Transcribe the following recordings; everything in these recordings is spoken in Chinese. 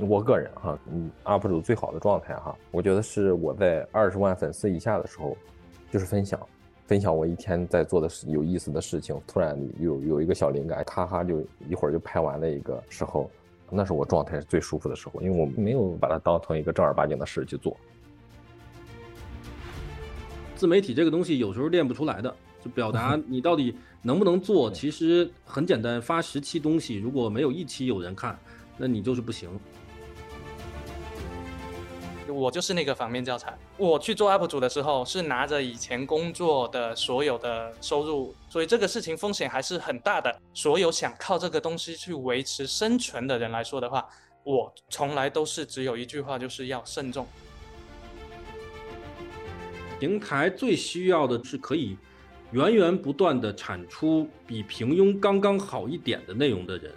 我个人哈，嗯，UP 主最好的状态哈，我觉得是我在二十万粉丝以下的时候，就是分享，分享我一天在做的事有意思的事情，突然有有一个小灵感，咔咔就一会儿就拍完的一个时候，那是我状态是最舒服的时候，因为我没有把它当成一个正儿八经的事去做。自媒体这个东西有时候练不出来的，就表达 你到底能不能做，其实很简单，发十期东西，如果没有一期有人看，那你就是不行。我就是那个反面教材。我去做 UP 主的时候，是拿着以前工作的所有的收入，所以这个事情风险还是很大的。所有想靠这个东西去维持生存的人来说的话，我从来都是只有一句话，就是要慎重。平台最需要的是可以源源不断的产出比平庸刚刚好一点的内容的人。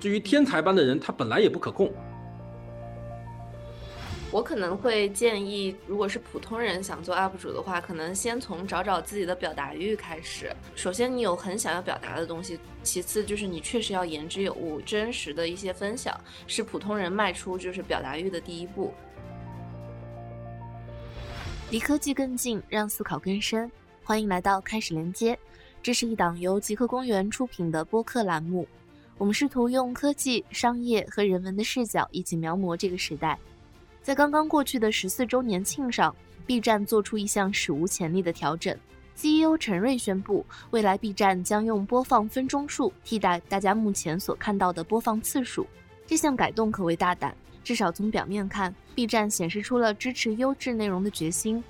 至于天才般的人，他本来也不可控。我可能会建议，如果是普通人想做 UP 主的话，可能先从找找自己的表达欲开始。首先，你有很想要表达的东西；其次，就是你确实要言之有物，真实的一些分享，是普通人迈出就是表达欲的第一步。离科技更近，让思考更深。欢迎来到开始连接，这是一档由极客公园出品的播客栏目。我们试图用科技、商业和人文的视角，一起描摹这个时代。在刚刚过去的十四周年庆上，B 站做出一项史无前例的调整。CEO 陈瑞宣布，未来 B 站将用播放分钟数替代大家目前所看到的播放次数。这项改动可谓大胆，至少从表面看，B 站显示出了支持优质内容的决心。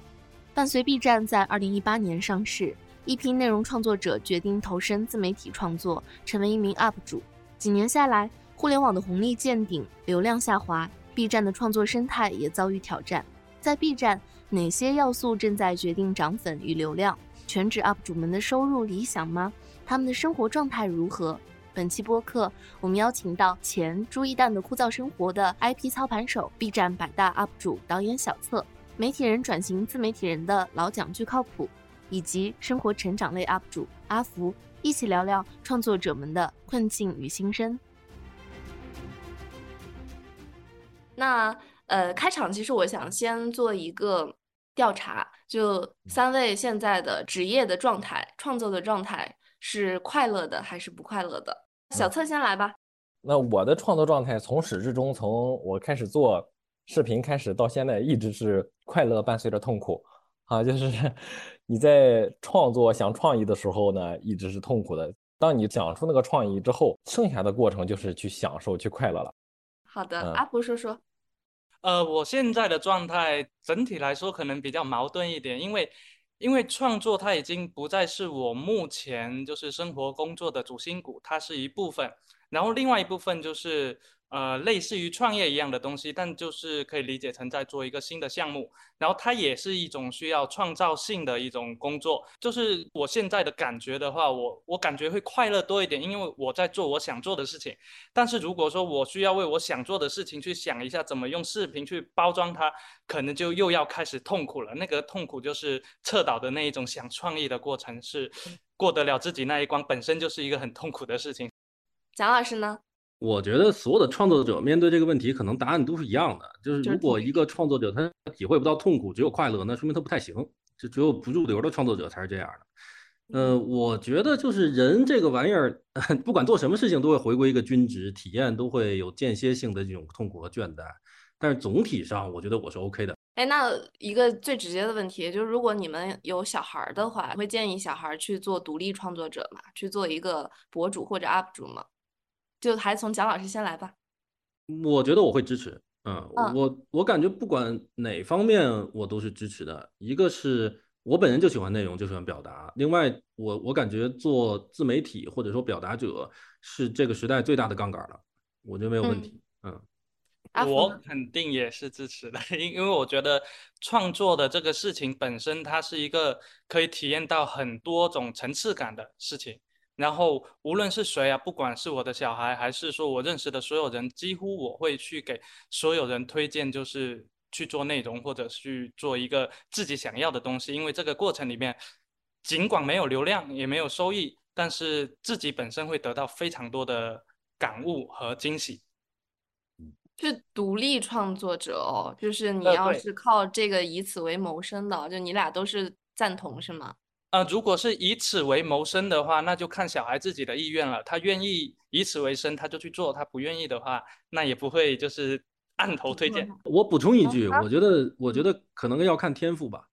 伴随 B 站在2018年上市，一批内容创作者决定投身自媒体创作，成为一名 UP 主。几年下来，互联网的红利见顶，流量下滑。B 站的创作生态也遭遇挑战，在 B 站哪些要素正在决定涨粉与流量？全职 UP 主们的收入理想吗？他们的生活状态如何？本期播客，我们邀请到前朱一蛋的枯燥生活的 IP 操盘手，B 站百大 UP 主导演小策，媒体人转型自媒体人的老蒋巨靠谱，以及生活成长类 UP 主阿福，一起聊聊创作者们的困境与心声。那呃，开场其实我想先做一个调查，就三位现在的职业的状态、创作的状态是快乐的还是不快乐的？小策先来吧。那我的创作状态从始至终，从我开始做视频开始到现在，一直是快乐伴随着痛苦啊。就是 你在创作想创意的时候呢，一直是痛苦的。当你讲出那个创意之后，剩下的过程就是去享受、去快乐了。好的，阿福说说。呃，我现在的状态整体来说可能比较矛盾一点，因为因为创作它已经不再是我目前就是生活工作的主心骨，它是一部分，然后另外一部分就是。呃，类似于创业一样的东西，但就是可以理解成在做一个新的项目，然后它也是一种需要创造性的一种工作。就是我现在的感觉的话，我我感觉会快乐多一点，因为我在做我想做的事情。但是如果说我需要为我想做的事情去想一下怎么用视频去包装它，可能就又要开始痛苦了。那个痛苦就是侧倒的那一种想创意的过程，是过得了自己那一关，本身就是一个很痛苦的事情。蒋老师呢？我觉得所有的创作者面对这个问题，可能答案都是一样的。就是如果一个创作者他体会不到痛苦，只有快乐，那说明他不太行。就只有不入流的创作者才是这样的。呃，我觉得就是人这个玩意儿，不管做什么事情，都会回归一个均值，体验都会有间歇性的这种痛苦和倦怠。但是总体上，我觉得我是 OK 的。哎，那一个最直接的问题就是，如果你们有小孩的话，会建议小孩去做独立创作者吗？去做一个博主或者 UP 主吗？就还从蒋老师先来吧，我觉得我会支持，嗯，我我感觉不管哪方面我都是支持的。一个是我本人就喜欢内容，就喜欢表达；另外，我我感觉做自媒体或者说表达者是这个时代最大的杠杆了，我觉得没有问题。嗯，我肯定也是支持的，因因为我觉得创作的这个事情本身，它是一个可以体验到很多种层次感的事情。然后无论是谁啊，不管是我的小孩，还是说我认识的所有人，几乎我会去给所有人推荐，就是去做内容或者去做一个自己想要的东西。因为这个过程里面，尽管没有流量，也没有收益，但是自己本身会得到非常多的感悟和惊喜。是独立创作者哦，就是你要是靠这个以此为谋生的，就你俩都是赞同是吗？呃，如果是以此为谋生的话，那就看小孩自己的意愿了。他愿意以此为生，他就去做；他不愿意的话，那也不会就是 按头推荐。我补充一句，我觉得，我觉得可能要看天赋吧。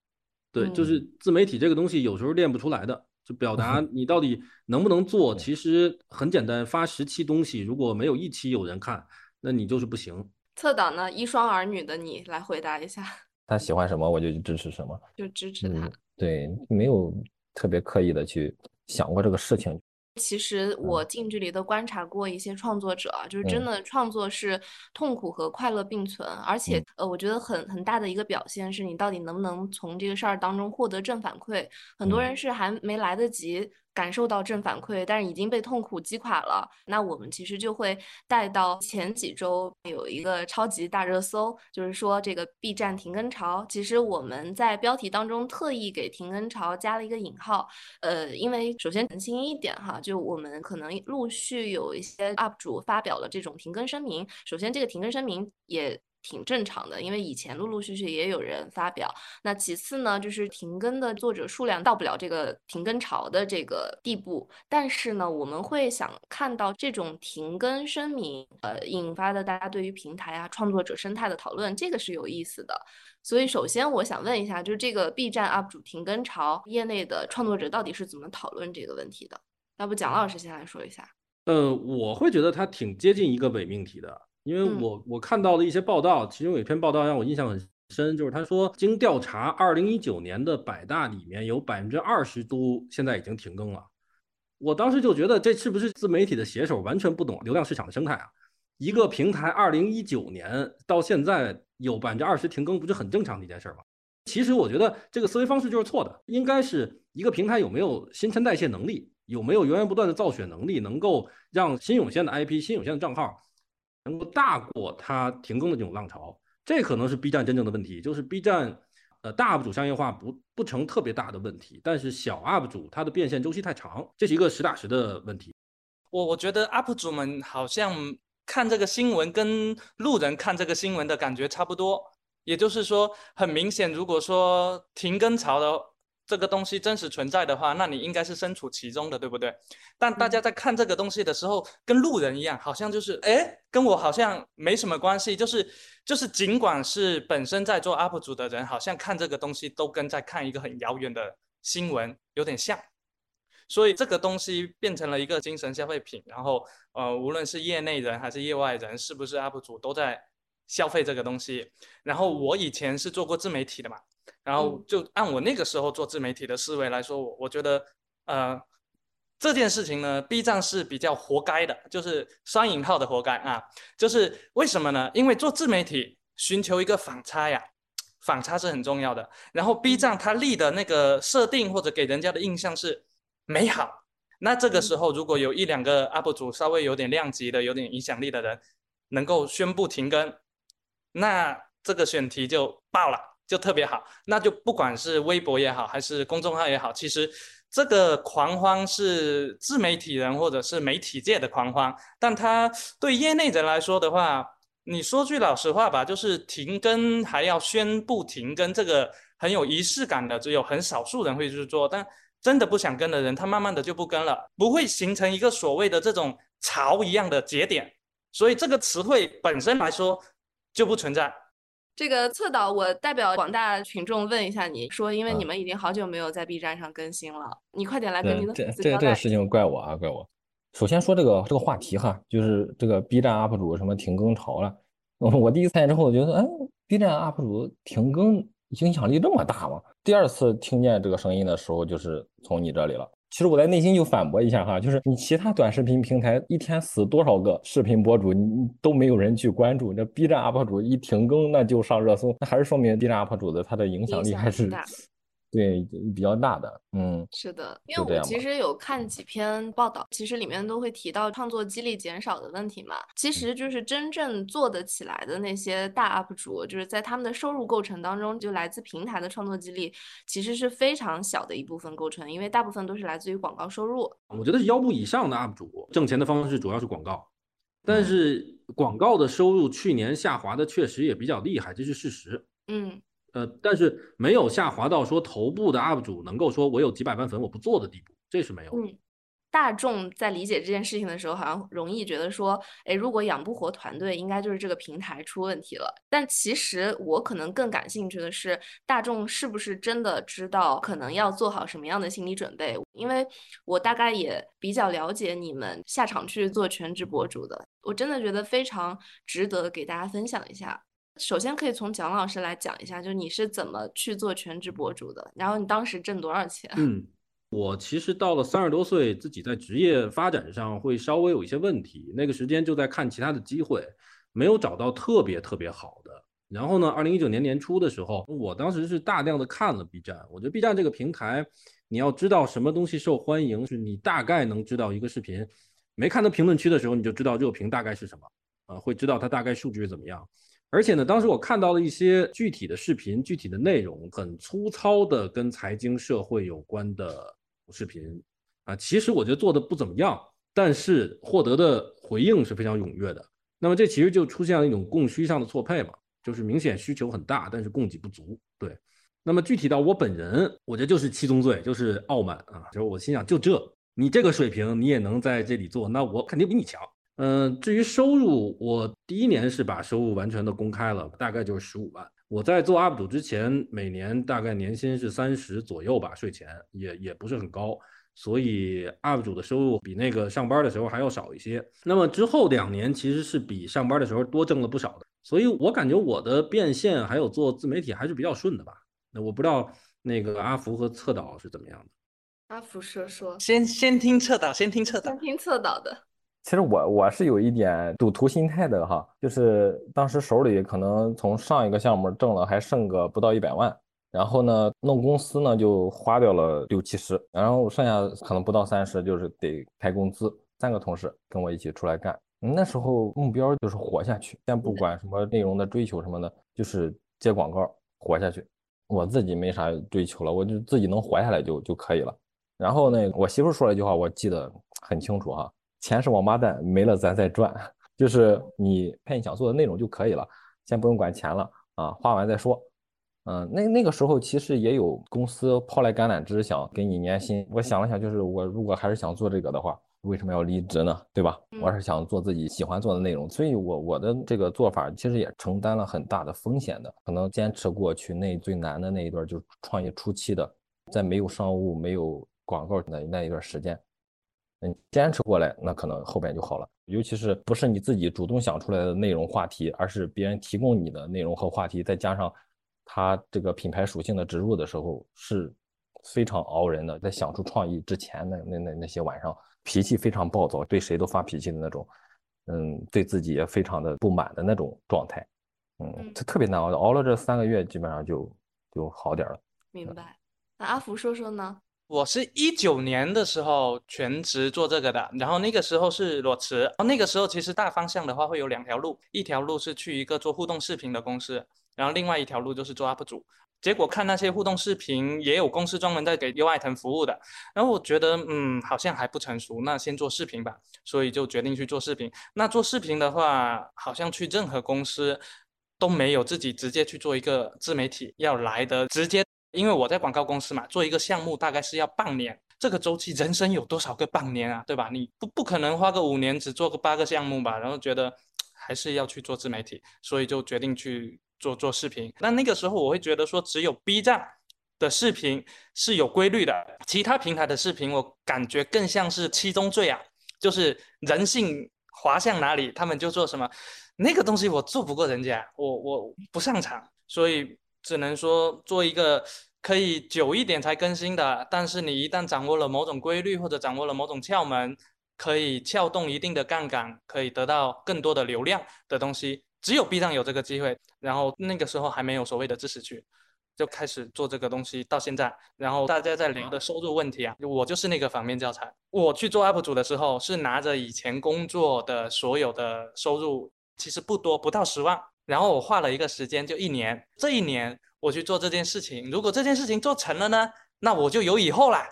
对，就是自媒体这个东西，有时候练不出来的。就表达你到底能不能做，其实很简单，发十期东西，如果没有一期有人看。那你就是不行。侧导呢？一双儿女的你来回答一下。他喜欢什么，我就去支持什么，就支持他。对，没有特别刻意的去想过这个事情。其实我近距离的观察过一些创作者，就是真的创作是痛苦和快乐并存，而且呃，我觉得很很大的一个表现是你到底能不能从这个事儿当中获得正反馈。很多人是还没来得及。感受到正反馈，但是已经被痛苦击垮了。那我们其实就会带到前几周有一个超级大热搜，就是说这个 B 站停更潮。其实我们在标题当中特意给停更潮加了一个引号，呃，因为首先澄清一点哈，就我们可能陆续有一些 UP 主发表了这种停更声明。首先这个停更声明也。挺正常的，因为以前陆陆续续也有人发表。那其次呢，就是停更的作者数量到不了这个停更潮的这个地步。但是呢，我们会想看到这种停更声明，呃，引发的大家对于平台啊、创作者生态的讨论，这个是有意思的。所以，首先我想问一下，就是这个 B 站 UP 主停更潮，业内的创作者到底是怎么讨论这个问题的？要不蒋老师先来说一下？呃，我会觉得它挺接近一个伪命题的。因为我我看到的一些报道，其中有一篇报道让我印象很深，就是他说，经调查，二零一九年的百大里面有百分之二十都现在已经停更了。我当时就觉得，这是不是自媒体的写手完全不懂流量市场的生态啊？一个平台二零一九年到现在有百分之二十停更，不是很正常的一件事吗？其实我觉得这个思维方式就是错的，应该是一个平台有没有新陈代谢能力，有没有源源不断的造血能力，能够让新涌现的 IP、新涌现的账号。能够大过它停更的这种浪潮，这可能是 B 站真正的问题。就是 B 站，呃，大 UP 主商业化不不成特别大的问题，但是小 UP 主它的变现周期太长，这是一个实打实的问题。我我觉得 UP 主们好像看这个新闻跟路人看这个新闻的感觉差不多，也就是说，很明显，如果说停更潮的。这个东西真实存在的话，那你应该是身处其中的，对不对？但大家在看这个东西的时候，跟路人一样，好像就是哎，跟我好像没什么关系。就是就是，尽管是本身在做 UP 主的人，好像看这个东西都跟在看一个很遥远的新闻有点像。所以这个东西变成了一个精神消费品，然后呃，无论是业内人还是业外人，是不是 UP 主都在消费这个东西。然后我以前是做过自媒体的嘛。然后就按我那个时候做自媒体的思维来说，我我觉得，呃，这件事情呢，B 站是比较活该的，就是双引号的活该啊，就是为什么呢？因为做自媒体寻求一个反差呀，反差是很重要的。然后 B 站它立的那个设定或者给人家的印象是美好，那这个时候如果有一两个 UP 主稍微有点量级的、有点影响力的人能够宣布停更，那这个选题就爆了。就特别好，那就不管是微博也好，还是公众号也好，其实这个狂欢是自媒体人或者是媒体界的狂欢，但他对业内人来说的话，你说句老实话吧，就是停更还要宣布停更，这个很有仪式感的，只有很少数人会去做，但真的不想跟的人，他慢慢的就不跟了，不会形成一个所谓的这种潮一样的节点，所以这个词汇本身来说就不存在。这个侧导，我代表广大群众问一下你，说，因为你们已经好久没有在 B 站上更新了，你快点来跟你的这这这个事情怪我啊，怪我。首先说这个这个话题哈，就是这个 B 站 UP 主什么停更潮了。我第一次看见之后，我觉得，哎，B 站 UP 主停更影响力这么大吗？第二次听见这个声音的时候，就是从你这里了。其实我在内心就反驳一下哈，就是你其他短视频平台一天死多少个视频博主，你都没有人去关注。那 B 站 UP 主一停更，那就上热搜，那还是说明 B 站 UP 主的他的影响力还是。对，比较大的，嗯，是的，因为我其实有看几篇报道，其实里面都会提到创作激励减少的问题嘛。其实就是真正做得起来的那些大 UP 主，就是在他们的收入构成当中，就来自平台的创作激励，其实是非常小的一部分构成，因为大部分都是来自于广告收入。我觉得是腰部以上的 UP 主挣钱的方式主要是广告，但是广告的收入去年下滑的确实也比较厉害，这是事实。嗯，呃，但是没有下滑到说头部的 UP 主能够说我有几百万粉我不做的地步，这是没有。嗯。大众在理解这件事情的时候，好像容易觉得说，哎，如果养不活团队，应该就是这个平台出问题了。但其实我可能更感兴趣的是，大众是不是真的知道可能要做好什么样的心理准备？因为我大概也比较了解你们下场去做全职博主的，我真的觉得非常值得给大家分享一下。首先可以从蒋老师来讲一下，就是你是怎么去做全职博主的，然后你当时挣多少钱？嗯。我其实到了三十多岁，自己在职业发展上会稍微有一些问题。那个时间就在看其他的机会，没有找到特别特别好的。然后呢，二零一九年年初的时候，我当时是大量的看了 B 站。我觉得 B 站这个平台，你要知道什么东西受欢迎，是你大概能知道一个视频，没看到评论区的时候，你就知道热评大概是什么，啊，会知道它大概数据是怎么样。而且呢，当时我看到了一些具体的视频，具体的内容很粗糙的跟财经社会有关的。视频啊，其实我觉得做的不怎么样，但是获得的回应是非常踊跃的。那么这其实就出现了一种供需上的错配嘛，就是明显需求很大，但是供给不足。对，那么具体到我本人，我觉得就是七宗罪，就是傲慢啊，就是我心想，就这，你这个水平你也能在这里做，那我肯定比你强。嗯，至于收入，我第一年是把收入完全的公开了，大概就是十五万。我在做 UP 主之前，每年大概年薪是三十左右吧，税前也也不是很高，所以 UP 主的收入比那个上班的时候还要少一些。那么之后两年其实是比上班的时候多挣了不少的，所以我感觉我的变现还有做自媒体还是比较顺的吧。那我不知道那个阿福和策导是怎么样的。阿福说说，先先听策导，先听策导，先听策导的。其实我我是有一点赌徒心态的哈，就是当时手里可能从上一个项目挣了还剩个不到一百万，然后呢弄公司呢就花掉了六七十，然后剩下可能不到三十就是得开工资。三个同事跟我一起出来干，那时候目标就是活下去，先不管什么内容的追求什么的，就是接广告活下去。我自己没啥追求了，我就自己能活下来就就可以了。然后呢，我媳妇说了一句话，我记得很清楚哈。钱是王八蛋，没了咱再赚。就是你拍你想做的内容就可以了，先不用管钱了啊，花完再说。嗯，那那个时候其实也有公司抛来橄榄枝，想给你年薪。我想了想，就是我如果还是想做这个的话，为什么要离职呢？对吧？我是想做自己喜欢做的内容，所以我我的这个做法其实也承担了很大的风险的。可能坚持过去那最难的那一段，就是创业初期的，在没有商务、没有广告的那一段时间。嗯，坚持过来，那可能后边就好了。尤其是不是你自己主动想出来的内容话题，而是别人提供你的内容和话题，再加上他这个品牌属性的植入的时候，是非常熬人的。在想出创意之前，那那那那些晚上，脾气非常暴躁，对谁都发脾气的那种，嗯，对自己也非常的不满的那种状态，嗯，特别难熬。熬了这三个月，基本上就就好点了。明白。那阿福说说呢？我是一九年的时候全职做这个的，然后那个时候是裸辞，那个时候其实大方向的话会有两条路，一条路是去一个做互动视频的公司，然后另外一条路就是做 UP 主。结果看那些互动视频也有公司专门在给优爱腾服务的，然后我觉得嗯好像还不成熟，那先做视频吧，所以就决定去做视频。那做视频的话，好像去任何公司都没有自己直接去做一个自媒体要来的直接。因为我在广告公司嘛，做一个项目大概是要半年，这个周期人生有多少个半年啊，对吧？你不不可能花个五年只做个八个项目吧？然后觉得还是要去做自媒体，所以就决定去做做视频。那那个时候我会觉得说，只有 B 站的视频是有规律的，其他平台的视频我感觉更像是七宗罪啊，就是人性滑向哪里，他们就做什么。那个东西我做不过人家，我我不擅长，所以。只能说做一个可以久一点才更新的，但是你一旦掌握了某种规律或者掌握了某种窍门，可以撬动一定的杠杆，可以得到更多的流量的东西，只有 B 站有这个机会。然后那个时候还没有所谓的知识区，就开始做这个东西到现在。然后大家在聊的收入问题啊，我就是那个反面教材。我去做 UP 主的时候，是拿着以前工作的所有的收入，其实不多，不到十万。然后我画了一个时间，就一年。这一年我去做这件事情，如果这件事情做成了呢，那我就有以后啦。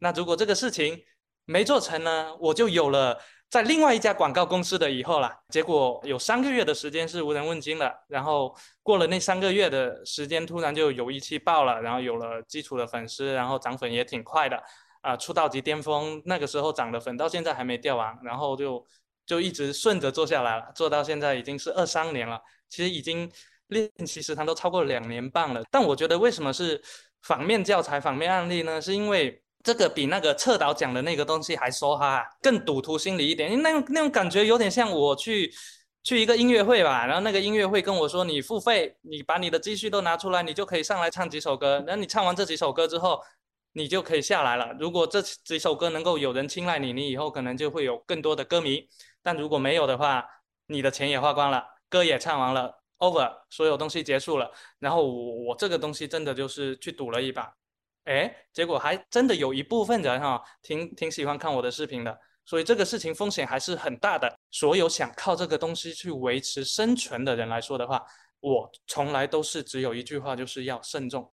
那如果这个事情没做成呢，我就有了在另外一家广告公司的以后啦，结果有三个月的时间是无人问津的，然后过了那三个月的时间，突然就有一期爆了，然后有了基础的粉丝，然后涨粉也挺快的，啊，出道即巅峰，那个时候涨的粉到现在还没掉完，然后就就一直顺着做下来了，做到现在已经是二三年了，其实已经练习时长都超过两年半了。但我觉得为什么是反面教材、反面案例呢？是因为。这个比那个侧导讲的那个东西还说哈更赌徒心理一点，因为那种那种感觉有点像我去去一个音乐会吧，然后那个音乐会跟我说你付费，你把你的积蓄都拿出来，你就可以上来唱几首歌，然后你唱完这几首歌之后，你就可以下来了。如果这几首歌能够有人青睐你，你以后可能就会有更多的歌迷，但如果没有的话，你的钱也花光了，歌也唱完了，over，所有东西结束了。然后我我这个东西真的就是去赌了一把。哎，结果还真的有一部分人哈，挺挺喜欢看我的视频的，所以这个事情风险还是很大的。所有想靠这个东西去维持生存的人来说的话，我从来都是只有一句话，就是要慎重。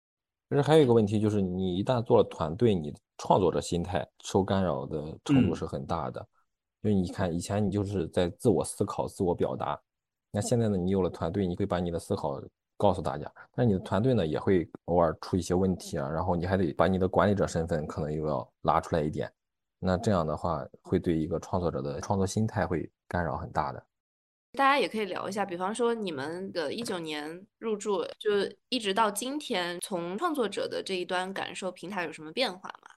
其实还有一个问题，就是你一旦做了团队，你创作者心态受干扰的程度是很大的。因为你看，以前你就是在自我思考、自我表达，那现在呢，你有了团队，你会把你的思考。告诉大家，但你的团队呢也会偶尔出一些问题啊，然后你还得把你的管理者身份可能又要拉出来一点，那这样的话会对一个创作者的创作心态会干扰很大的。大家也可以聊一下，比方说你们的一九年入驻，就一直到今天，从创作者的这一端感受平台有什么变化吗？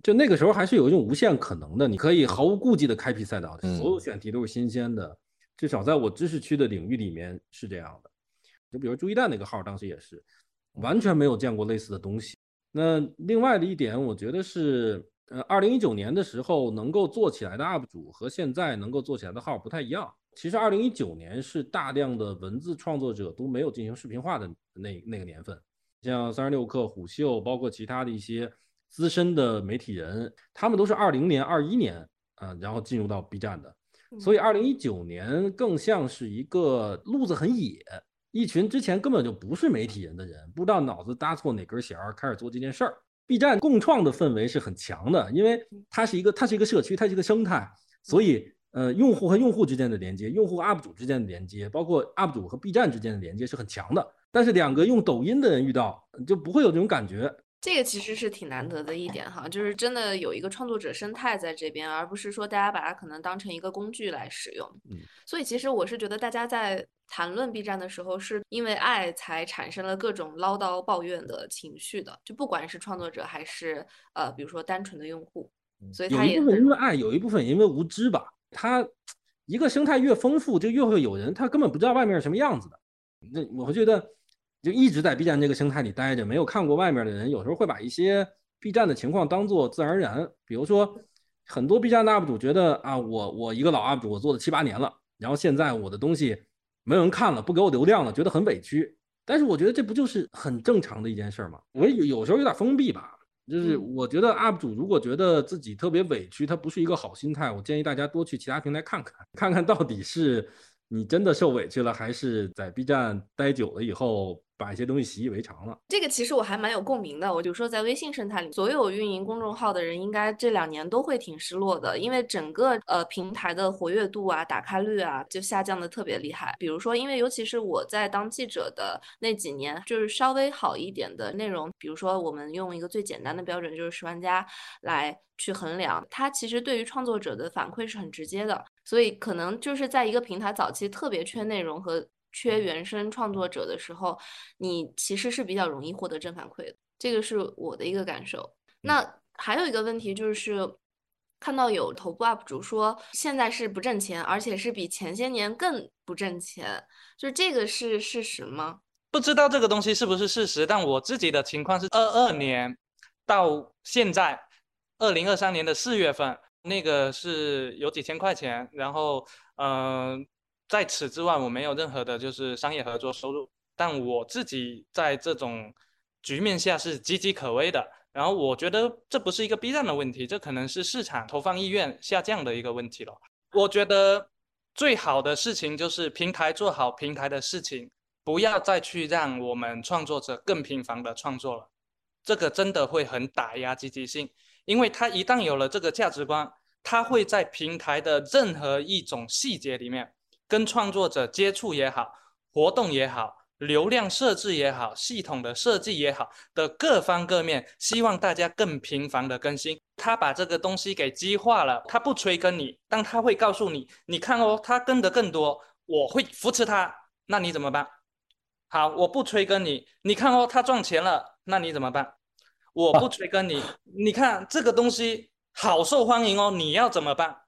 就那个时候还是有一种无限可能的，你可以毫无顾忌的开辟赛道，所有选题都是新鲜的，至少在我知识区的领域里面是这样的。就比如朱一蛋那个号，当时也是完全没有见过类似的东西。那另外的一点，我觉得是，呃，二零一九年的时候能够做起来的 UP 主和现在能够做起来的号不太一样。其实二零一九年是大量的文字创作者都没有进行视频化的那那个年份，像三十六氪、虎嗅，包括其他的一些资深的媒体人，他们都是二零年、二一年啊，然后进入到 B 站的。所以二零一九年更像是一个路子很野。一群之前根本就不是媒体人的人，不知道脑子搭错哪根弦儿，开始做这件事儿。B 站共创的氛围是很强的，因为它是一个它是一个社区，它是一个生态，所以呃，用户和用户之间的连接，用户 UP 主之间的连接，包括 UP 主和 B 站之间的连接是很强的。但是两个用抖音的人遇到，就不会有这种感觉。这个其实是挺难得的一点哈，就是真的有一个创作者生态在这边，而不是说大家把它可能当成一个工具来使用。嗯，所以其实我是觉得大家在谈论 B 站的时候，是因为爱才产生了各种唠叨抱怨的情绪的，就不管是创作者还是呃，比如说单纯的用户，所以有一部分因为爱，有一部分因为无知吧。他一个生态越丰富，就越会有人他根本不知道外面是什么样子的。那我会觉得。就一直在 B 站这个生态里待着，没有看过外面的人，有时候会把一些 B 站的情况当做自然而然。比如说，很多 B 站的 UP 主觉得啊，我我一个老 UP 主，我做了七八年了，然后现在我的东西没有人看了，不给我流量了，觉得很委屈。但是我觉得这不就是很正常的一件事吗？我有有时候有点封闭吧，就是我觉得 UP 主如果觉得自己特别委屈，他不是一个好心态。我建议大家多去其他平台看看，看看到底是你真的受委屈了，还是在 B 站待久了以后。把一些东西习以为常了，这个其实我还蛮有共鸣的。我就说，在微信生态里，所有运营公众号的人，应该这两年都会挺失落的，因为整个呃平台的活跃度啊、打开率啊，就下降的特别厉害。比如说，因为尤其是我在当记者的那几年，就是稍微好一点的内容，比如说我们用一个最简单的标准，就是十万加来去衡量，它其实对于创作者的反馈是很直接的。所以可能就是在一个平台早期特别缺内容和。缺原生创作者的时候，你其实是比较容易获得正反馈的，这个是我的一个感受。那还有一个问题就是，看到有头部 UP 主说现在是不挣钱，而且是比前些年更不挣钱，就是这个是事实吗？不知道这个东西是不是事实，但我自己的情况是，二二年到现在，二零二三年的四月份，那个是有几千块钱，然后嗯。在此之外，我没有任何的就是商业合作收入，但我自己在这种局面下是岌岌可危的。然后我觉得这不是一个 B 站的问题，这可能是市场投放意愿下降的一个问题了。我觉得最好的事情就是平台做好平台的事情，不要再去让我们创作者更频繁的创作了，这个真的会很打压积极性，因为他一旦有了这个价值观。他会在平台的任何一种细节里面跟创作者接触也好，活动也好。流量设置也好，系统的设计也好，的各方各面，希望大家更频繁的更新。他把这个东西给激化了，他不催更你，但他会告诉你，你看哦，他跟的更多，我会扶持他，那你怎么办？好，我不催更你，你看哦，他赚钱了，那你怎么办？我不催更你，你看这个东西好受欢迎哦，你要怎么办？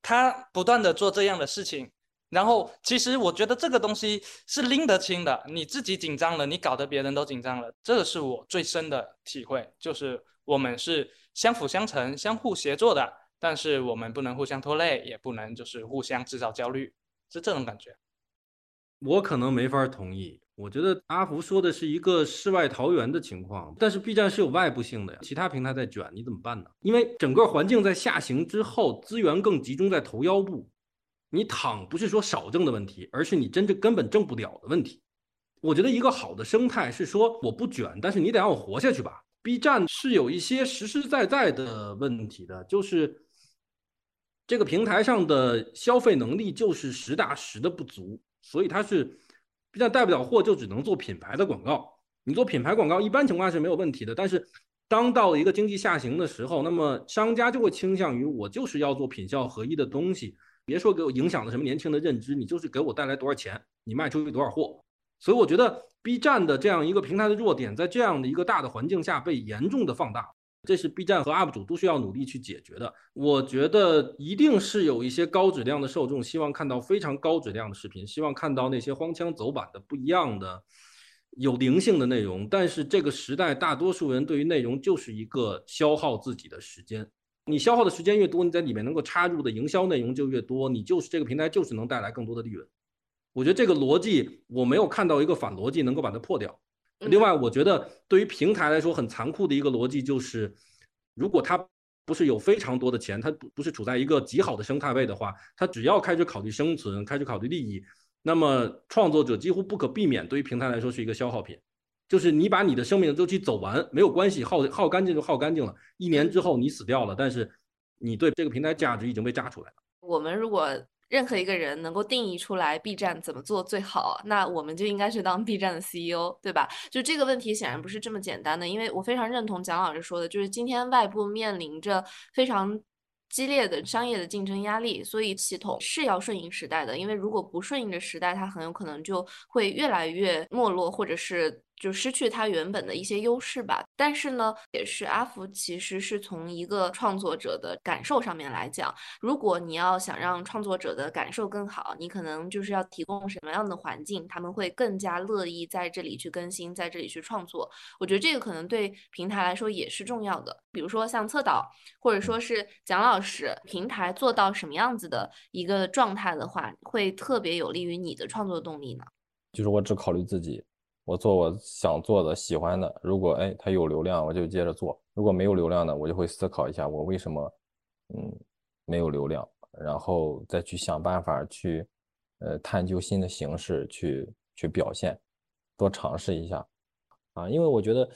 他不断的做这样的事情。然后，其实我觉得这个东西是拎得清的。你自己紧张了，你搞得别人都紧张了，这个是我最深的体会。就是我们是相辅相成、相互协作的，但是我们不能互相拖累，也不能就是互相制造焦虑，是这种感觉。我可能没法同意。我觉得阿福说的是一个世外桃源的情况，但是 B 站是有外部性的呀，其他平台在卷，你怎么办呢？因为整个环境在下行之后，资源更集中在头腰部。你躺不是说少挣的问题，而是你真正根本挣不了的问题。我觉得一个好的生态是说我不卷，但是你得让我活下去吧。B 站是有一些实实在在的问题的，就是这个平台上的消费能力就是实打实的不足，所以它是 B 站带不了货，就只能做品牌的广告。你做品牌广告一般情况下是没有问题的，但是当到了一个经济下行的时候，那么商家就会倾向于我就是要做品效合一的东西。别说给我影响了什么年轻的认知，你就是给我带来多少钱，你卖出去多少货。所以我觉得 B 站的这样一个平台的弱点，在这样的一个大的环境下被严重的放大，这是 B 站和 UP 主都需要努力去解决的。我觉得一定是有一些高质量的受众希望看到非常高质量的视频，希望看到那些荒腔走板的不一样的有灵性的内容。但是这个时代，大多数人对于内容就是一个消耗自己的时间。你消耗的时间越多，你在里面能够插入的营销内容就越多，你就是这个平台就是能带来更多的利润。我觉得这个逻辑我没有看到一个反逻辑能够把它破掉。另外，我觉得对于平台来说很残酷的一个逻辑就是，如果它不是有非常多的钱，它不不是处在一个极好的生态位的话，它只要开始考虑生存，开始考虑利益，那么创作者几乎不可避免对于平台来说是一个消耗品。就是你把你的生命周期走完没有关系，耗耗干净就耗干净了。一年之后你死掉了，但是你对这个平台价值已经被榨出来了。我们如果任何一个人能够定义出来 B 站怎么做最好，那我们就应该是当 B 站的 CEO，对吧？就这个问题显然不是这么简单的，因为我非常认同蒋老师说的，就是今天外部面临着非常激烈的商业的竞争压力，所以系统是要顺应时代的，因为如果不顺应着时代，它很有可能就会越来越没落，或者是。就失去它原本的一些优势吧，但是呢，也是阿福其实是从一个创作者的感受上面来讲，如果你要想让创作者的感受更好，你可能就是要提供什么样的环境，他们会更加乐意在这里去更新，在这里去创作。我觉得这个可能对平台来说也是重要的。比如说像侧导，或者说是蒋老师，平台做到什么样子的一个状态的话，会特别有利于你的创作动力呢？就是我只考虑自己。我做我想做的、喜欢的。如果哎，它有流量，我就接着做；如果没有流量的，我就会思考一下，我为什么嗯没有流量，然后再去想办法去呃探究新的形式去去表现，多尝试一下啊。因为我觉得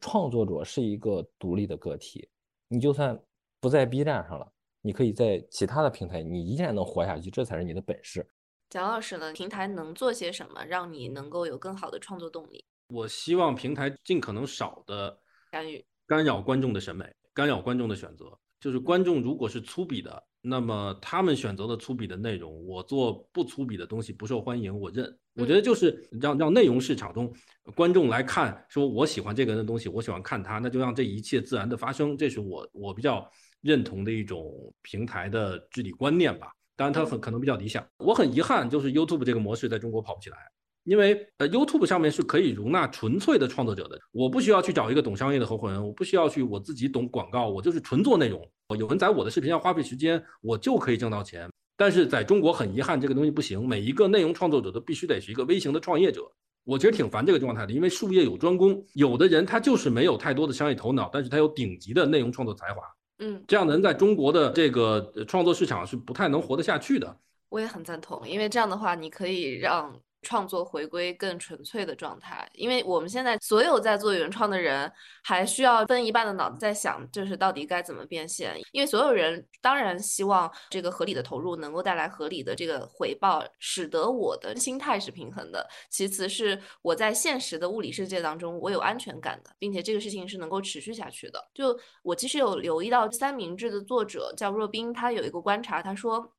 创作者是一个独立的个体，你就算不在 B 站上了，你可以在其他的平台，你依然能活下去，这才是你的本事。蒋老师呢？平台能做些什么，让你能够有更好的创作动力？我希望平台尽可能少的干预、干扰观众的审美，干扰观众的选择。就是观众如果是粗鄙的，那么他们选择了粗鄙的内容，我做不粗鄙的东西不受欢迎，我认。我觉得就是让让内容市场中观众来看，说我喜欢这个人的东西，我喜欢看他，那就让这一切自然的发生。这是我我比较认同的一种平台的治理观念吧。当然，它很可能比较理想。我很遗憾，就是 YouTube 这个模式在中国跑不起来，因为呃，YouTube 上面是可以容纳纯粹的创作者的。我不需要去找一个懂商业的合伙人，我不需要去我自己懂广告，我就是纯做内容。有人在我的视频上花费时间，我就可以挣到钱。但是在中国很遗憾，这个东西不行。每一个内容创作者都必须得是一个微型的创业者。我其实挺烦这个状态的，因为术业有专攻，有的人他就是没有太多的商业头脑，但是他有顶级的内容创作才华。嗯，这样的人在中国的这个创作市场是不太能活得下去的。我也很赞同，因为这样的话，你可以让。创作回归更纯粹的状态，因为我们现在所有在做原创的人，还需要分一半的脑子在想，就是到底该怎么变现。因为所有人当然希望这个合理的投入能够带来合理的这个回报，使得我的心态是平衡的。其次是我在现实的物理世界当中，我有安全感的，并且这个事情是能够持续下去的。就我其实有留意到三明治的作者叫若冰，他有一个观察，他说。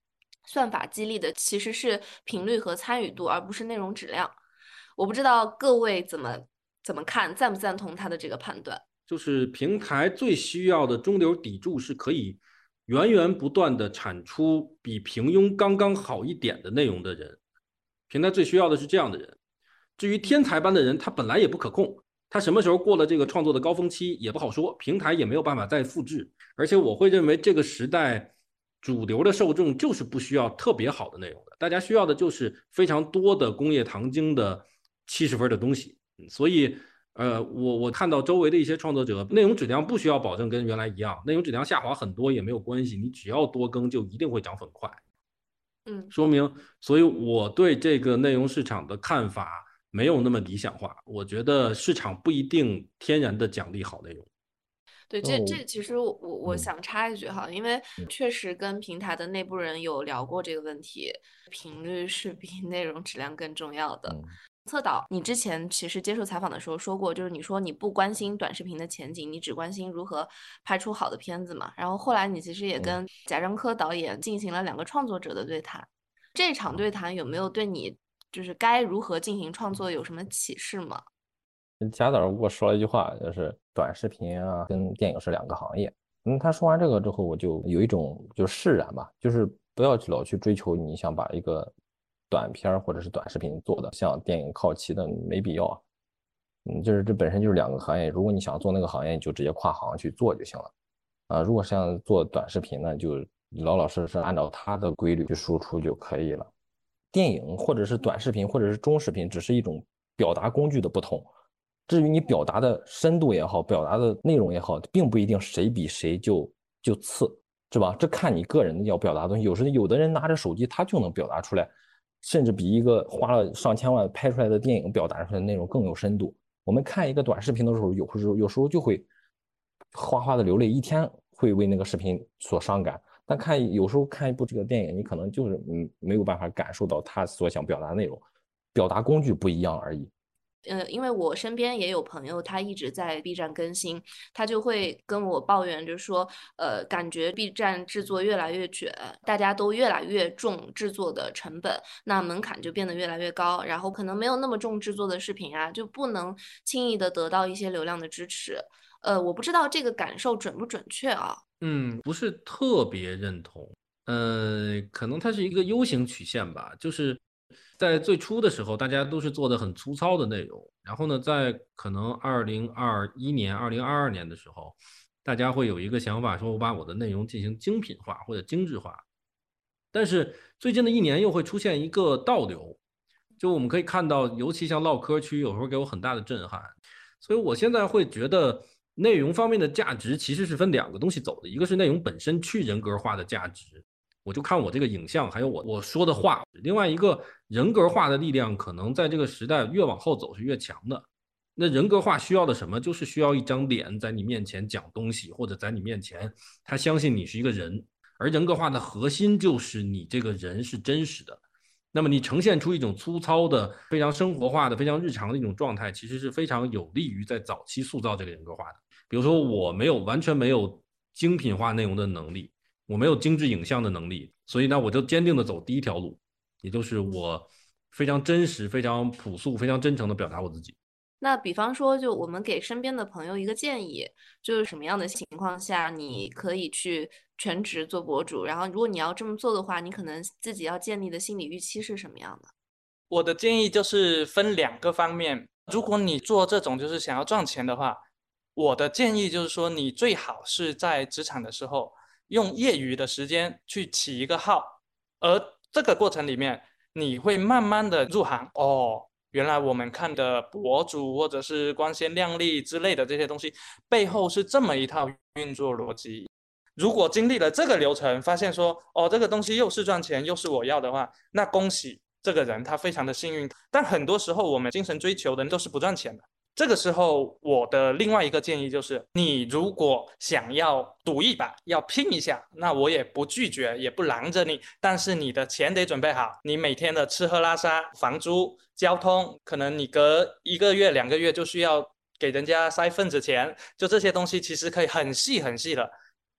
算法激励的其实是频率和参与度，而不是内容质量。我不知道各位怎么怎么看，赞不赞同他的这个判断？就是平台最需要的中流砥柱是可以源源不断的产出比平庸刚刚好一点的内容的人。平台最需要的是这样的人。至于天才般的人，他本来也不可控，他什么时候过了这个创作的高峰期也不好说，平台也没有办法再复制。而且我会认为这个时代。主流的受众就是不需要特别好的内容的，大家需要的就是非常多的工业糖精的七十分的东西。所以，呃，我我看到周围的一些创作者，内容质量不需要保证跟原来一样，内容质量下滑很多也没有关系，你只要多更就一定会涨粉快。嗯，说明，所以我对这个内容市场的看法没有那么理想化。我觉得市场不一定天然的奖励好内容。对，这这其实我我想插一句哈，因为确实跟平台的内部人有聊过这个问题，频率是比 内容质量更重要的。策导，你之前其实接受采访的时候说过，就是你说你不关心短视频的前景，你只关心如何拍出好的片子嘛。然后后来你其实也跟贾樟柯导演进行了两个创作者的对谈，这场对谈有没有对你就是该如何进行创作有什么启示吗？贾导给我说了一句话，就是短视频啊跟电影是两个行业。嗯，他说完这个之后，我就有一种就释然吧，就是不要去老去追求你想把一个短片或者是短视频做的像电影靠齐的，没必要。嗯，就是这本身就是两个行业，如果你想做那个行业，你就直接跨行去做就行了。啊，如果像做短视频呢，就老老实实按照它的规律去输出就可以了。电影或者是短视频或者是中视频，只是一种表达工具的不同。至于你表达的深度也好，表达的内容也好，并不一定谁比谁就就次，是吧？这看你个人要表达的东西。有时有的人拿着手机，他就能表达出来，甚至比一个花了上千万拍出来的电影表达出来的内容更有深度。我们看一个短视频的时候，有时候有时候就会哗哗的流泪，一天会为那个视频所伤感。但看有时候看一部这个电影，你可能就是嗯没有办法感受到他所想表达的内容，表达工具不一样而已。呃，因为我身边也有朋友，他一直在 B 站更新，他就会跟我抱怨，就是说，呃，感觉 B 站制作越来越卷，大家都越来越重制作的成本，那门槛就变得越来越高，然后可能没有那么重制作的视频啊，就不能轻易的得到一些流量的支持。呃，我不知道这个感受准不准确啊？嗯，不是特别认同。呃，可能它是一个 U 型曲线吧，就是。在最初的时候，大家都是做的很粗糙的内容。然后呢，在可能二零二一年、二零二二年的时候，大家会有一个想法，说我把我的内容进行精品化或者精致化。但是最近的一年又会出现一个倒流，就我们可以看到，尤其像唠嗑区，有时候给我很大的震撼。所以我现在会觉得，内容方面的价值其实是分两个东西走的，一个是内容本身去人格化的价值。我就看我这个影像，还有我我说的话。另外一个人格化的力量，可能在这个时代越往后走是越强的。那人格化需要的什么？就是需要一张脸在你面前讲东西，或者在你面前他相信你是一个人。而人格化的核心就是你这个人是真实的。那么你呈现出一种粗糙的、非常生活化的、非常日常的一种状态，其实是非常有利于在早期塑造这个人格化的。比如说，我没有完全没有精品化内容的能力。我没有精致影像的能力，所以呢，我就坚定的走第一条路，也就是我非常真实、非常朴素、非常真诚的表达我自己。那比方说，就我们给身边的朋友一个建议，就是什么样的情况下你可以去全职做博主？然后，如果你要这么做的话，你可能自己要建立的心理预期是什么样的？我的建议就是分两个方面。如果你做这种就是想要赚钱的话，我的建议就是说，你最好是在职场的时候。用业余的时间去起一个号，而这个过程里面，你会慢慢的入行。哦，原来我们看的博主或者是光鲜亮丽之类的这些东西，背后是这么一套运作逻辑。如果经历了这个流程，发现说哦，这个东西又是赚钱又是我要的话，那恭喜这个人，他非常的幸运。但很多时候我们精神追求的人都是不赚钱的。这个时候，我的另外一个建议就是，你如果想要赌一把，要拼一下，那我也不拒绝，也不拦着你。但是你的钱得准备好，你每天的吃喝拉撒、房租、交通，可能你隔一个月、两个月就需要给人家塞份子钱，就这些东西其实可以很细很细的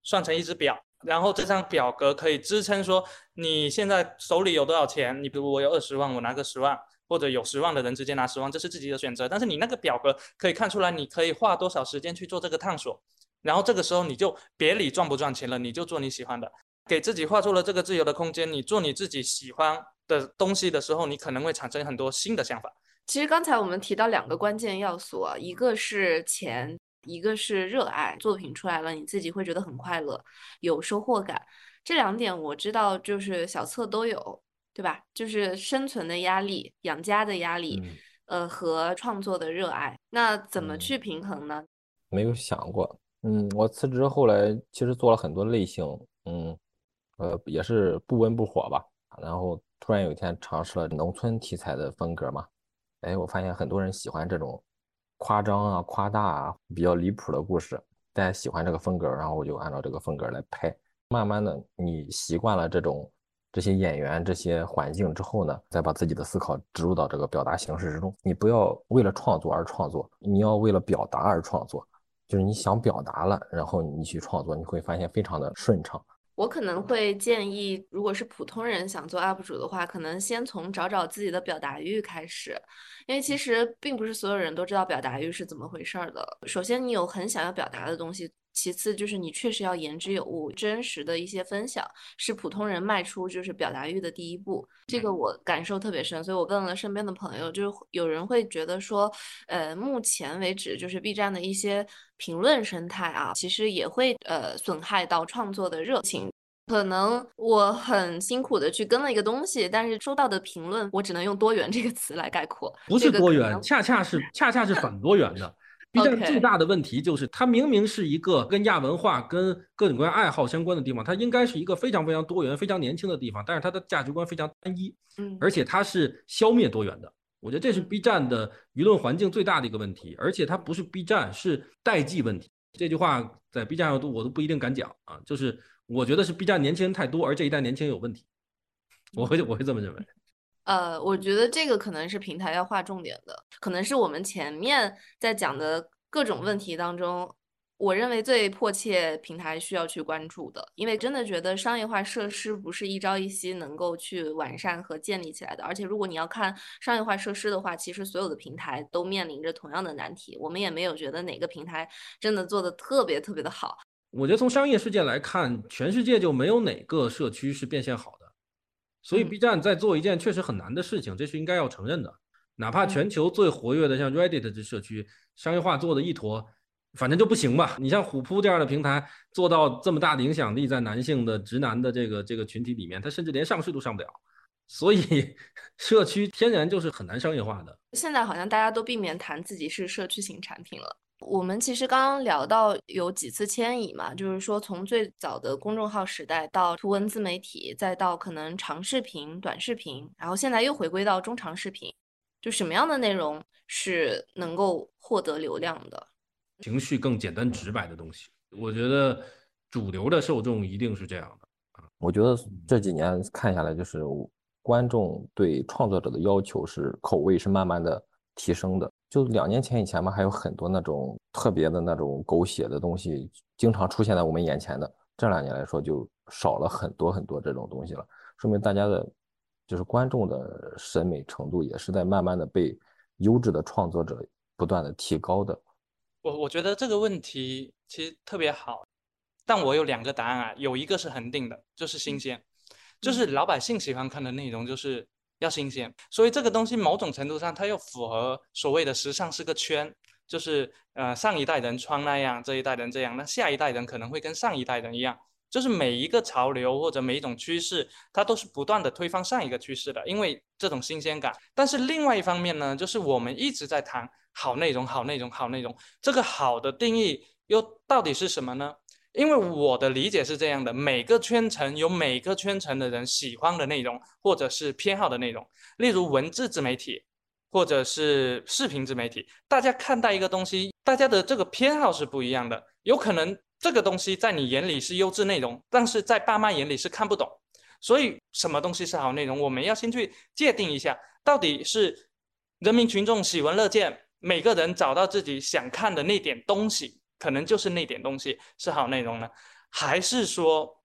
算成一只表，然后这张表格可以支撑说你现在手里有多少钱。你比如我有二十万，我拿个十万。或者有十万的人直接拿十万，这是自己的选择。但是你那个表格可以看出来，你可以花多少时间去做这个探索。然后这个时候你就别理赚不赚钱了，你就做你喜欢的，给自己画出了这个自由的空间。你做你自己喜欢的东西的时候，你可能会产生很多新的想法。其实刚才我们提到两个关键要素啊，一个是钱，一个是热爱。作品出来了，你自己会觉得很快乐，有收获感。这两点我知道，就是小策都有。对吧？就是生存的压力、养家的压力，呃，和创作的热爱，那怎么去平衡呢？没有想过。嗯，我辞职后来其实做了很多类型，嗯，呃，也是不温不火吧。然后突然有一天尝试了农村题材的风格嘛，哎，我发现很多人喜欢这种夸张啊、夸大啊、比较离谱的故事，大家喜欢这个风格，然后我就按照这个风格来拍。慢慢的，你习惯了这种。这些演员、这些环境之后呢，再把自己的思考植入到这个表达形式之中。你不要为了创作而创作，你要为了表达而创作。就是你想表达了，然后你去创作，你会发现非常的顺畅。我可能会建议，如果是普通人想做 UP 主的话，可能先从找找自己的表达欲开始，因为其实并不是所有人都知道表达欲是怎么回事儿的。首先，你有很想要表达的东西。其次就是你确实要言之有物，真实的一些分享是普通人迈出就是表达欲的第一步，这个我感受特别深，所以我问了身边的朋友，就是有人会觉得说，呃，目前为止就是 B 站的一些评论生态啊，其实也会呃损害到创作的热情。可能我很辛苦的去跟了一个东西，但是收到的评论我只能用多元这个词来概括，不是多元，恰恰是恰恰是反多元的。B 站最大的问题就是，它明明是一个跟亚文化、跟各种各样爱好相关的地方，它应该是一个非常非常多元、非常年轻的地方，但是它的价值观非常单一，嗯，而且它是消灭多元的。我觉得这是 B 站的舆论环境最大的一个问题，而且它不是 B 站，是代际问题。这句话在 B 站上都我都不一定敢讲啊，就是我觉得是 B 站年轻人太多，而这一代年轻人有问题，我会我会这么认为。呃，我觉得这个可能是平台要划重点的，可能是我们前面在讲的各种问题当中，我认为最迫切平台需要去关注的，因为真的觉得商业化设施不是一朝一夕能够去完善和建立起来的，而且如果你要看商业化设施的话，其实所有的平台都面临着同样的难题，我们也没有觉得哪个平台真的做的特别特别的好。我觉得从商业世界来看，全世界就没有哪个社区是变现好的。所以 B 站在做一件确实很难的事情，这是应该要承认的。哪怕全球最活跃的像 Reddit 这社区，商业化做的一坨，反正就不行吧。你像虎扑这样的平台，做到这么大的影响力，在男性的直男的这个这个群体里面，他甚至连上市都上不了。所以社区天然就是很难商业化的。现在好像大家都避免谈自己是社区型产品了。我们其实刚刚聊到有几次迁移嘛，就是说从最早的公众号时代到图文自媒体，再到可能长视频、短视频，然后现在又回归到中长视频，就什么样的内容是能够获得流量的？情绪更简单直白的东西，我觉得主流的受众一定是这样的啊。我觉得这几年看下来，就是观众对创作者的要求是口味是慢慢的提升的。就两年前以前嘛，还有很多那种特别的那种狗血的东西，经常出现在我们眼前的。这两年来说，就少了很多很多这种东西了，说明大家的，就是观众的审美程度也是在慢慢的被优质的创作者不断的提高的。我我觉得这个问题其实特别好，但我有两个答案啊，有一个是恒定的，就是新鲜，就是老百姓喜欢看的内容就是。要新鲜，所以这个东西某种程度上它又符合所谓的时尚是个圈，就是呃上一代人穿那样，这一代人这样，那下一代人可能会跟上一代人一样，就是每一个潮流或者每一种趋势，它都是不断的推翻上一个趋势的，因为这种新鲜感。但是另外一方面呢，就是我们一直在谈好内容、好内容、好内容，这个好的定义又到底是什么呢？因为我的理解是这样的：每个圈层有每个圈层的人喜欢的内容，或者是偏好的内容。例如文字自媒体，或者是视频自媒体，大家看待一个东西，大家的这个偏好是不一样的。有可能这个东西在你眼里是优质内容，但是在爸妈眼里是看不懂。所以，什么东西是好内容，我们要先去界定一下，到底是人民群众喜闻乐见，每个人找到自己想看的那点东西。可能就是那点东西是好内容呢，还是说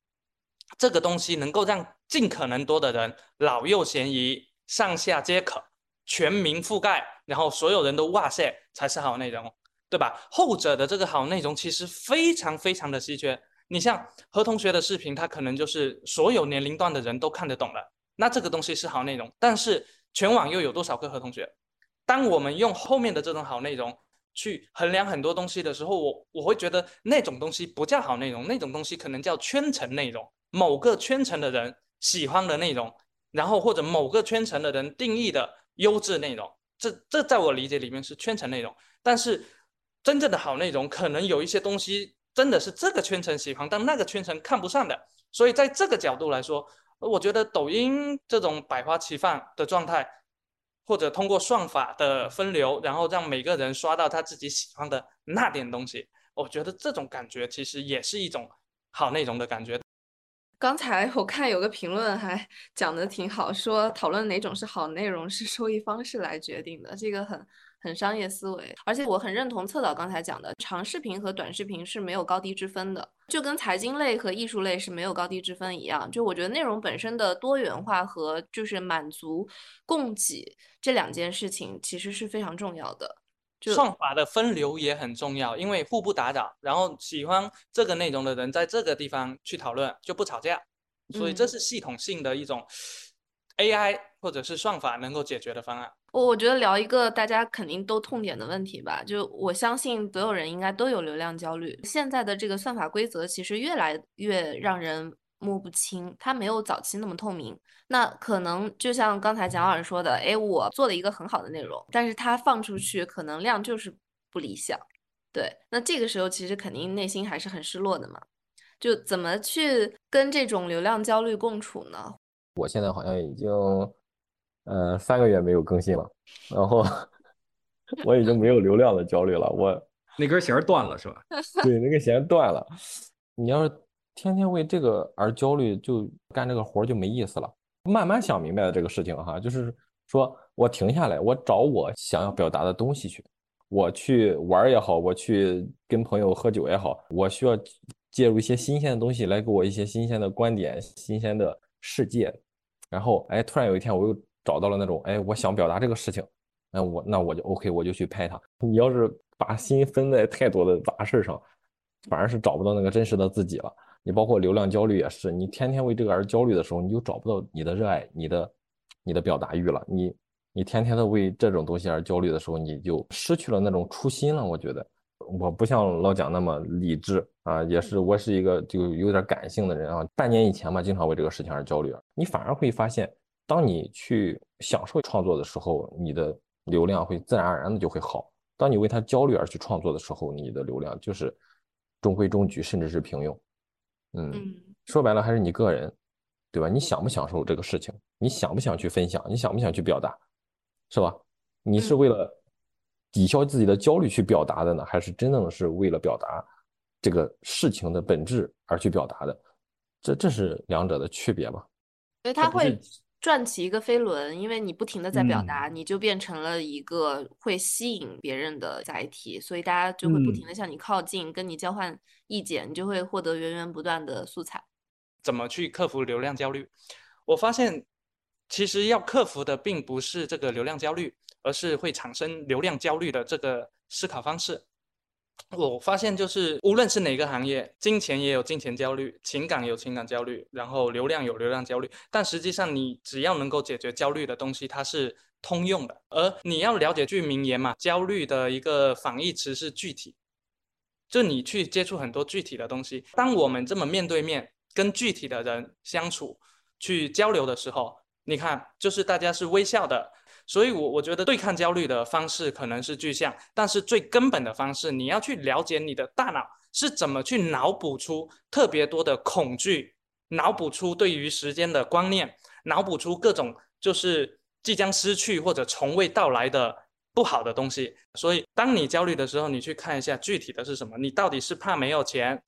这个东西能够让尽可能多的人老幼咸宜、上下皆可、全民覆盖，然后所有人都哇塞才是好内容，对吧？后者的这个好内容其实非常非常的稀缺。你像何同学的视频，他可能就是所有年龄段的人都看得懂了，那这个东西是好内容。但是全网又有多少个何同学？当我们用后面的这种好内容。去衡量很多东西的时候，我我会觉得那种东西不叫好内容，那种东西可能叫圈层内容，某个圈层的人喜欢的内容，然后或者某个圈层的人定义的优质内容，这这在我理解里面是圈层内容。但是真正的好内容，可能有一些东西真的是这个圈层喜欢，但那个圈层看不上的。所以在这个角度来说，我觉得抖音这种百花齐放的状态。或者通过算法的分流，然后让每个人刷到他自己喜欢的那点东西，我觉得这种感觉其实也是一种好内容的感觉。刚才我看有个评论还讲的挺好，说讨论哪种是好内容是收益方式来决定的，这个很。很商业思维，而且我很认同策导刚才讲的，长视频和短视频是没有高低之分的，就跟财经类和艺术类是没有高低之分一样。就我觉得内容本身的多元化和就是满足供给这两件事情其实是非常重要的。算法的分流也很重要，因为互不打扰，然后喜欢这个内容的人在这个地方去讨论就不吵架，所以这是系统性的一种 AI 或者是算法能够解决的方案。我我觉得聊一个大家肯定都痛点的问题吧，就我相信所有人应该都有流量焦虑。现在的这个算法规则其实越来越让人摸不清，它没有早期那么透明。那可能就像刚才蒋老师说的，哎，我做了一个很好的内容，但是它放出去可能量就是不理想。对，那这个时候其实肯定内心还是很失落的嘛。就怎么去跟这种流量焦虑共处呢？我现在好像已经。呃，三个月没有更新了，然后我已经没有流量的焦虑了。我那根弦断了是吧？对，那根弦断了。你要是天天为这个而焦虑，就干这个活就没意思了。慢慢想明白了这个事情哈，就是说我停下来，我找我想要表达的东西去。我去玩也好，我去跟朋友喝酒也好，我需要介入一些新鲜的东西来给我一些新鲜的观点、新鲜的世界。然后，哎，突然有一天我又。找到了那种，哎，我想表达这个事情，那我那我就 OK，我就去拍它。你要是把心分在太多的杂事上，反而是找不到那个真实的自己了。你包括流量焦虑也是，你天天为这个而焦虑的时候，你就找不到你的热爱，你的你的表达欲了。你你天天的为这种东西而焦虑的时候，你就失去了那种初心了。我觉得我不像老蒋那么理智啊，也是我是一个就有点感性的人啊。半年以前嘛，经常为这个事情而焦虑，你反而会发现。当你去享受创作的时候，你的流量会自然而然的就会好。当你为他焦虑而去创作的时候，你的流量就是中规中矩，甚至是平庸。嗯，说白了还是你个人，对吧？你想不享受这个事情？你想不想去分享？你想不想去表达？是吧？你是为了抵消自己的焦虑去表达的呢，还是真正的是为了表达这个事情的本质而去表达的？这这是两者的区别吧？所以他会。转起一个飞轮，因为你不停的在表达，你就变成了一个会吸引别人的载体，所以大家就会不停的向你靠近，跟你交换意见，你就会获得源源不断的素材。怎么去克服流量焦虑？我发现，其实要克服的并不是这个流量焦虑，而是会产生流量焦虑的这个思考方式。我发现，就是无论是哪个行业，金钱也有金钱焦虑，情感有情感焦虑，然后流量有流量焦虑。但实际上，你只要能够解决焦虑的东西，它是通用的。而你要了解句名言嘛，焦虑的一个反义词是具体，就你去接触很多具体的东西。当我们这么面对面跟具体的人相处、去交流的时候，你看，就是大家是微笑的，所以，我我觉得对抗焦虑的方式可能是具象，但是最根本的方式，你要去了解你的大脑是怎么去脑补出特别多的恐惧，脑补出对于时间的观念，脑补出各种就是即将失去或者从未到来的不好的东西。所以，当你焦虑的时候，你去看一下具体的是什么，你到底是怕没有钱？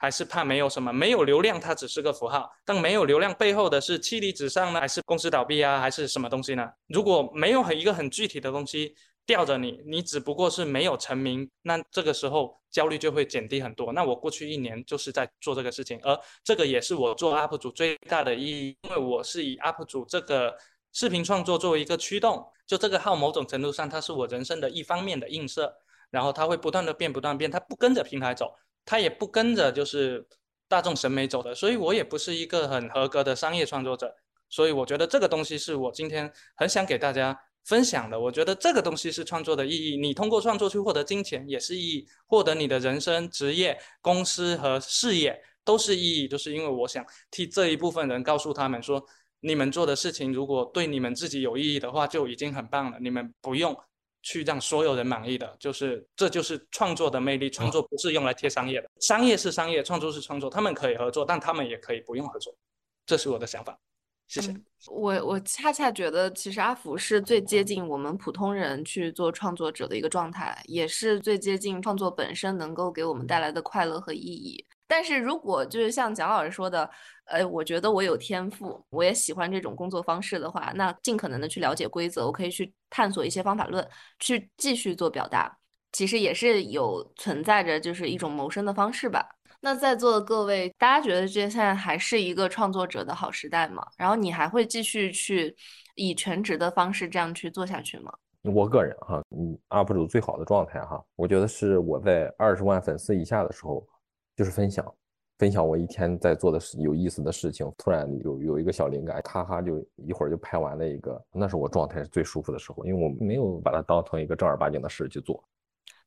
还是怕没有什么没有流量，它只是个符号。但没有流量背后的是妻离子散呢，还是公司倒闭啊，还是什么东西呢？如果没有很一个很具体的东西吊着你，你只不过是没有成名，那这个时候焦虑就会减低很多。那我过去一年就是在做这个事情，而这个也是我做 UP 主最大的意义，因为我是以 UP 主这个视频创作作为一个驱动，就这个号某种程度上它是我人生的一方面的映射，然后它会不断的变，不断变，它不跟着平台走。他也不跟着就是大众审美走的，所以我也不是一个很合格的商业创作者，所以我觉得这个东西是我今天很想给大家分享的。我觉得这个东西是创作的意义，你通过创作去获得金钱也是意义，获得你的人生、职业、公司和事业都是意义，就是因为我想替这一部分人告诉他们说，你们做的事情如果对你们自己有意义的话，就已经很棒了，你们不用。去让所有人满意的，就是这就是创作的魅力。创作不是用来贴商业的，商业是商业，创作是创作，他们可以合作，但他们也可以不用合作。这是我的想法。谢谢。我我恰恰觉得，其实阿福是最接近我们普通人去做创作者的一个状态，也是最接近创作本身能够给我们带来的快乐和意义。但是如果就是像蒋老师说的，呃，我觉得我有天赋，我也喜欢这种工作方式的话，那尽可能的去了解规则，我可以去探索一些方法论，去继续做表达，其实也是有存在着就是一种谋生的方式吧。那在座的各位，大家觉得这现在还是一个创作者的好时代吗？然后你还会继续去以全职的方式这样去做下去吗？我个人哈，嗯，UP 主最好的状态哈，我觉得是我在二十万粉丝以下的时候。就是分享，分享我一天在做的事有意思的事情，突然有有一个小灵感，咔咔就一会儿就拍完了一个，那是我状态是最舒服的时候，因为我没有把它当成一个正儿八经的事去做，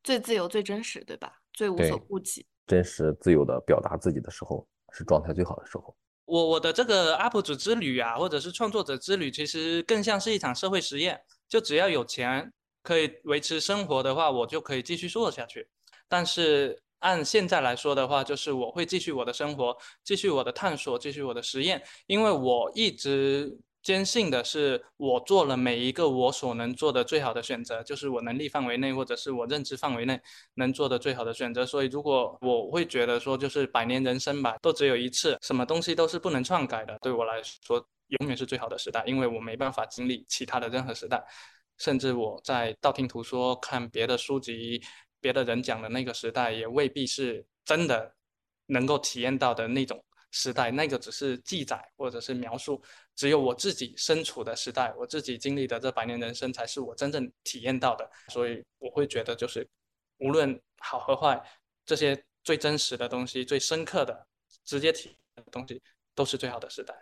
最自由、最真实，对吧？最无所顾忌，真实自由的表达自己的时候，是状态最好的时候。我我的这个 UP 主之旅啊，或者是创作者之旅，其实更像是一场社会实验。就只要有钱可以维持生活的话，我就可以继续做下去。但是。按现在来说的话，就是我会继续我的生活，继续我的探索，继续我的实验，因为我一直坚信的是，我做了每一个我所能做的最好的选择，就是我能力范围内或者是我认知范围内能做的最好的选择。所以，如果我会觉得说，就是百年人生吧，都只有一次，什么东西都是不能篡改的，对我来说，永远是最好的时代，因为我没办法经历其他的任何时代，甚至我在道听途说看别的书籍。别的人讲的那个时代也未必是真的能够体验到的那种时代，那个只是记载或者是描述。只有我自己身处的时代，我自己经历的这百年人生，才是我真正体验到的。所以我会觉得，就是无论好和坏，这些最真实的东西、最深刻的、直接体的东西，都是最好的时代。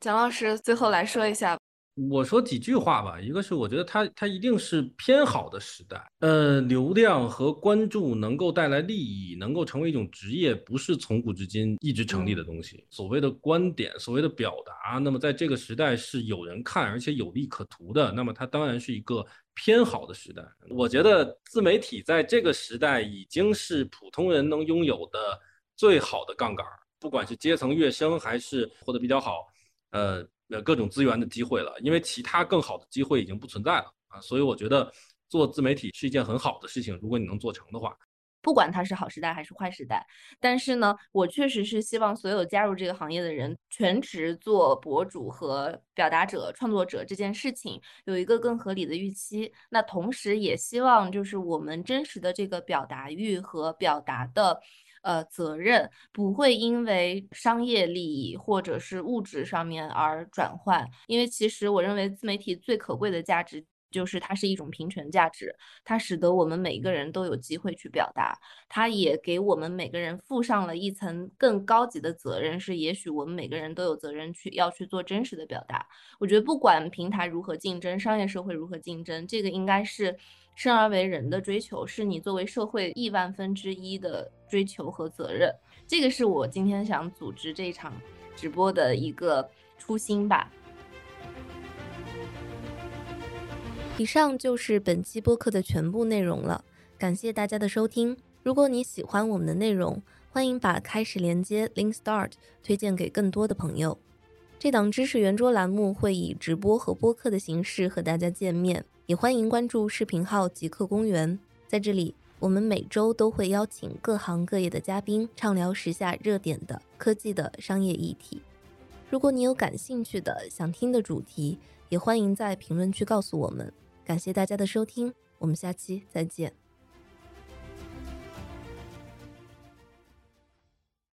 蒋老师，最后来说一下。我说几句话吧，一个是我觉得它它一定是偏好的时代，呃，流量和关注能够带来利益，能够成为一种职业，不是从古至今一直成立的东西。所谓的观点，所谓的表达，那么在这个时代是有人看，而且有利可图的，那么它当然是一个偏好的时代。我觉得自媒体在这个时代已经是普通人能拥有的最好的杠杆，不管是阶层跃升还是活得比较好，呃。呃，各种资源的机会了，因为其他更好的机会已经不存在了啊，所以我觉得做自媒体是一件很好的事情，如果你能做成的话，不管它是好时代还是坏时代，但是呢，我确实是希望所有加入这个行业的人，全职做博主和表达者、创作者这件事情有一个更合理的预期，那同时也希望就是我们真实的这个表达欲和表达的。呃，责任不会因为商业利益或者是物质上面而转换，因为其实我认为自媒体最可贵的价值就是它是一种平权价值，它使得我们每个人都有机会去表达，它也给我们每个人附上了一层更高级的责任，是也许我们每个人都有责任去要去做真实的表达。我觉得不管平台如何竞争，商业社会如何竞争，这个应该是。生而为人的追求，是你作为社会亿万分之一的追求和责任。这个是我今天想组织这场直播的一个初心吧。以上就是本期播客的全部内容了，感谢大家的收听。如果你喜欢我们的内容，欢迎把开始连接 Link Start 推荐给更多的朋友。这档知识圆桌栏目会以直播和播客的形式和大家见面，也欢迎关注视频号极客公园。在这里，我们每周都会邀请各行各业的嘉宾，畅聊时下热点的科技的商业议题。如果你有感兴趣的、想听的主题，也欢迎在评论区告诉我们。感谢大家的收听，我们下期再见。